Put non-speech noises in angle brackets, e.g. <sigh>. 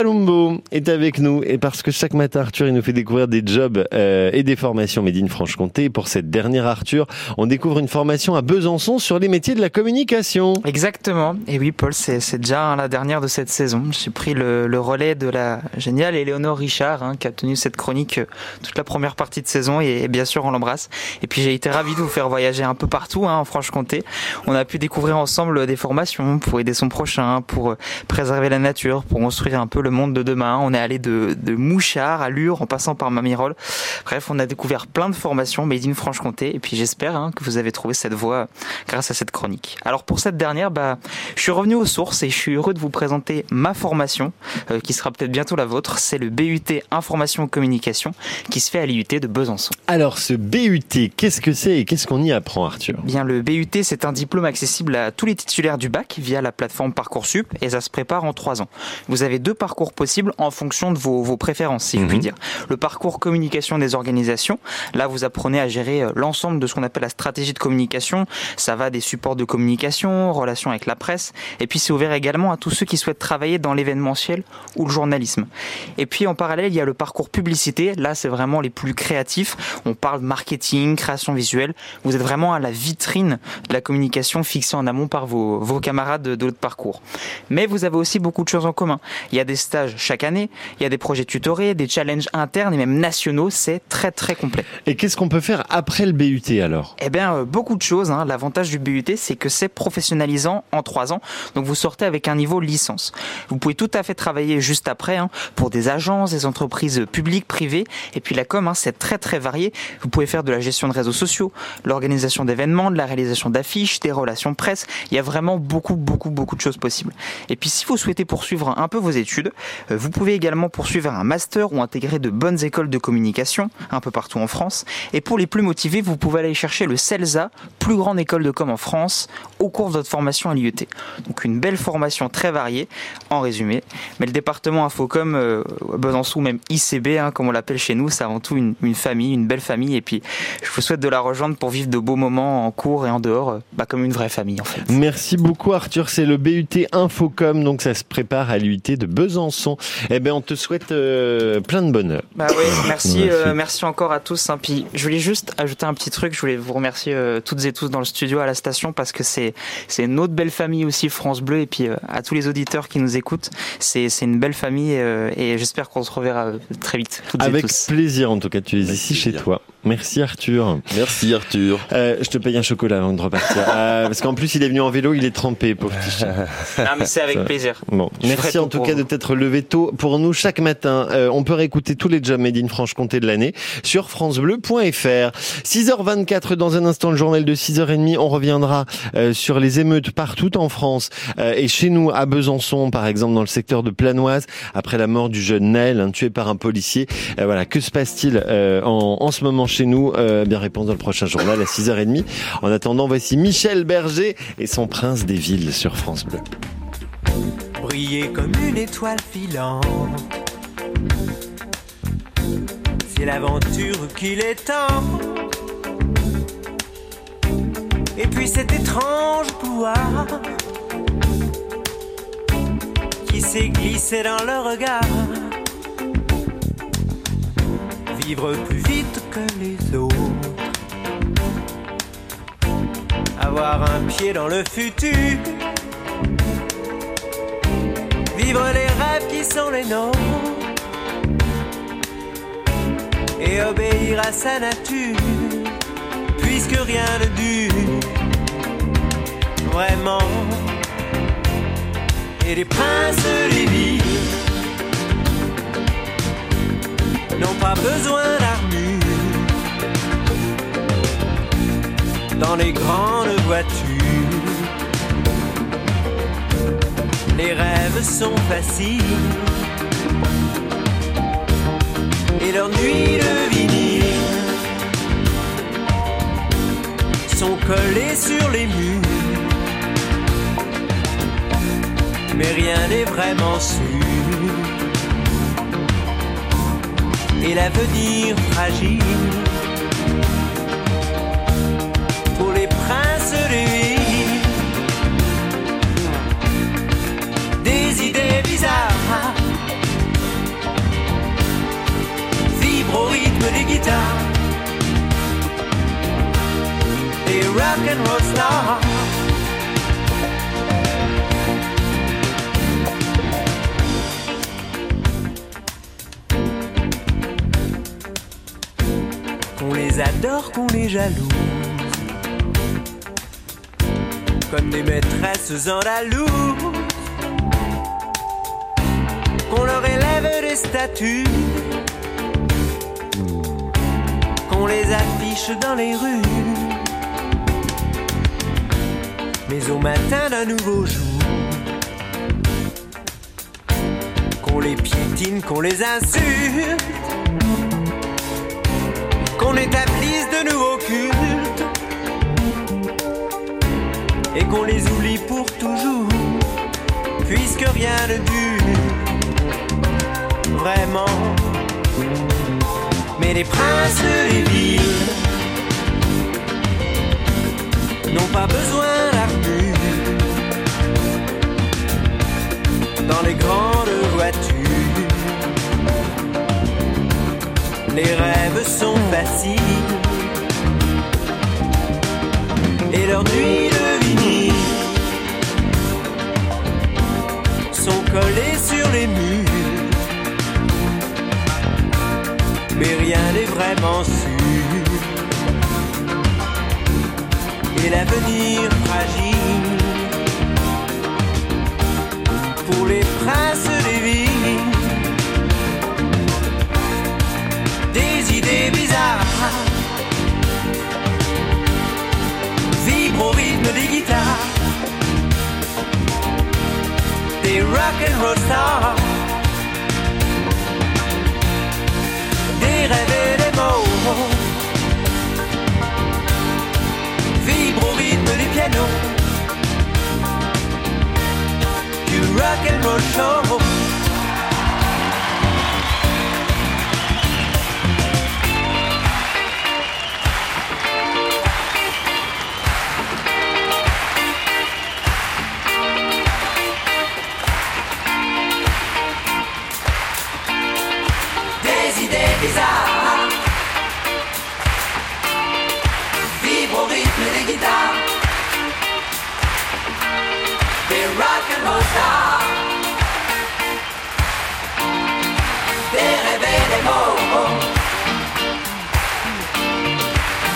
Palumbo est avec nous et parce que chaque matin Arthur il nous fait découvrir des jobs euh, et des formations Made in Franche-Comté. Pour cette dernière Arthur, on découvre une formation à Besançon sur les métiers de la communication. Exactement. Et oui Paul, c'est déjà hein, la dernière de cette saison. J'ai pris le, le, relais de la géniale Éléonore Richard hein, qui a tenu cette chronique euh, toute la première partie de saison et, et bien sûr on l'embrasse. Et puis j'ai été ravi de vous faire voyager un peu partout hein, en Franche-Comté. On a pu découvrir ensemble des formations pour aider son prochain, pour euh, préserver la nature, pour construire un peu le le monde de demain. On est allé de, de Mouchard à Lure en passant par Mamirol. Bref, on a découvert plein de formations made in Franche-Comté et puis j'espère hein, que vous avez trouvé cette voie grâce à cette chronique. Alors pour cette dernière, bah, je suis revenu aux sources et je suis heureux de vous présenter ma formation euh, qui sera peut-être bientôt la vôtre. C'est le BUT Information Communication qui se fait à l'IUT de Besançon. Alors ce BUT, qu'est-ce que c'est et qu'est-ce qu'on y apprend Arthur? Bien le BUT, c'est un diplôme accessible à tous les titulaires du bac via la plateforme Parcoursup et ça se prépare en trois ans. Vous avez deux parcours parcours possible en fonction de vos, vos préférences, si je puis mhm. dire. Le parcours communication des organisations, là vous apprenez à gérer euh, l'ensemble de ce qu'on appelle la stratégie de communication. Ça va des supports de communication, relations avec la presse, et puis c'est ouvert également à tous ceux qui souhaitent travailler dans l'événementiel ou le journalisme. Et puis en parallèle, il y a le parcours publicité. Là, c'est vraiment les plus créatifs. On parle marketing, création visuelle. Vous êtes vraiment à la vitrine de la communication fixée en amont par vos, vos camarades de, de l'autre parcours. Mais vous avez aussi beaucoup de choses en commun. Il y a des stages chaque année, il y a des projets tutorés, des challenges internes et même nationaux, c'est très très complet. Et qu'est-ce qu'on peut faire après le BUT alors? Eh bien, euh, beaucoup de choses. Hein. L'avantage du BUT, c'est que c'est professionnalisant en trois ans, donc vous sortez avec un niveau licence. Vous pouvez tout à fait travailler juste après hein, pour des agences, des entreprises publiques, privées, et puis la com, hein, c'est très très varié. Vous pouvez faire de la gestion de réseaux sociaux, l'organisation d'événements, de la réalisation d'affiches, des relations presse. Il y a vraiment beaucoup beaucoup beaucoup de choses possibles. Et puis si vous souhaitez poursuivre un peu vos études, vous pouvez également poursuivre un master ou intégrer de bonnes écoles de communication un peu partout en France. Et pour les plus motivés, vous pouvez aller chercher le CELSA, plus grande école de com en France, au cours de votre formation à l'IUT. Donc une belle formation très variée, en résumé. Mais le département Infocom, euh, Besançon, même ICB, hein, comme on l'appelle chez nous, c'est avant tout une, une, famille, une belle famille. Et puis, je vous souhaite de la rejoindre pour vivre de beaux moments en cours et en dehors, euh, bah, comme une vraie famille en fait. Merci beaucoup Arthur, c'est le BUT Infocom, donc ça se prépare à l'IUT de Besançon. Eh bien, on te souhaite euh, plein de bonheur. Bah oui, <coughs> merci, merci. Euh, merci encore à tous. Hein. Puis, je voulais juste ajouter un petit truc. Je voulais vous remercier euh, toutes et tous dans le studio, à la station, parce que c'est c'est une autre belle famille aussi, France Bleu, et puis euh, à tous les auditeurs qui nous écoutent. C'est c'est une belle famille euh, et j'espère qu'on se reverra très vite. Avec plaisir, en tout cas. Tu es ici chez toi. Merci Arthur. Merci Arthur. Euh, je te paye un chocolat avant de repartir. <laughs> euh, parce qu'en plus, il est venu en vélo, il est trempé, pauvre petit chat. Non, mais c'est avec plaisir. Bon, merci en tout cas vous. de t'être levé tôt pour nous chaque matin. Euh, on peut réécouter tous les jobs Made in Franche-Comté de l'année sur francebleu.fr. 6h24 dans un instant, le journal de 6h30. On reviendra euh, sur les émeutes partout en France euh, et chez nous à Besançon, par exemple, dans le secteur de Planoise, après la mort du jeune Naël, hein, tué par un policier. Voilà, que se passe-t-il en, en ce moment chez nous? Bien réponse dans le prochain journal à 6h30. En attendant, voici Michel Berger et son prince des villes sur France Bleu. Briller comme une étoile filante. C'est l'aventure qu'il est temps. Et puis cet étrange pouvoir qui s'est glissé dans le regard vivre plus vite que les autres. Avoir un pied dans le futur. Vivre les rêves qui sont les nôtres. Et obéir à sa nature. Puisque rien ne dure. Vraiment. Et les princes des villes n'ont pas besoin d'armure dans les grandes voitures. Les rêves sont faciles et leurs nuits de vinyle sont collées sur les murs. Mais rien n'est vraiment sûr. et l'avenir fragile. Qu'on les adore, qu'on les jalouse. Comme des maîtresses andalouse. Qu'on leur élève des statues. Qu'on les affiche dans les rues. Mais au matin d'un nouveau jour, qu'on les piétine, qu'on les insulte, qu'on établisse de nouveaux cultes, et qu'on les oublie pour toujours, puisque rien ne dure. Vraiment. Mais les princes des villes n'ont pas besoin d'armure dans les grandes Les rêves sont faciles et leurs nuits de vinyle sont collées sur les murs. Mais rien n'est vraiment sûr et l'avenir fragile des guitares, des rock and roll stars, les guitares, des rock and roll stars, des rêves et des mots.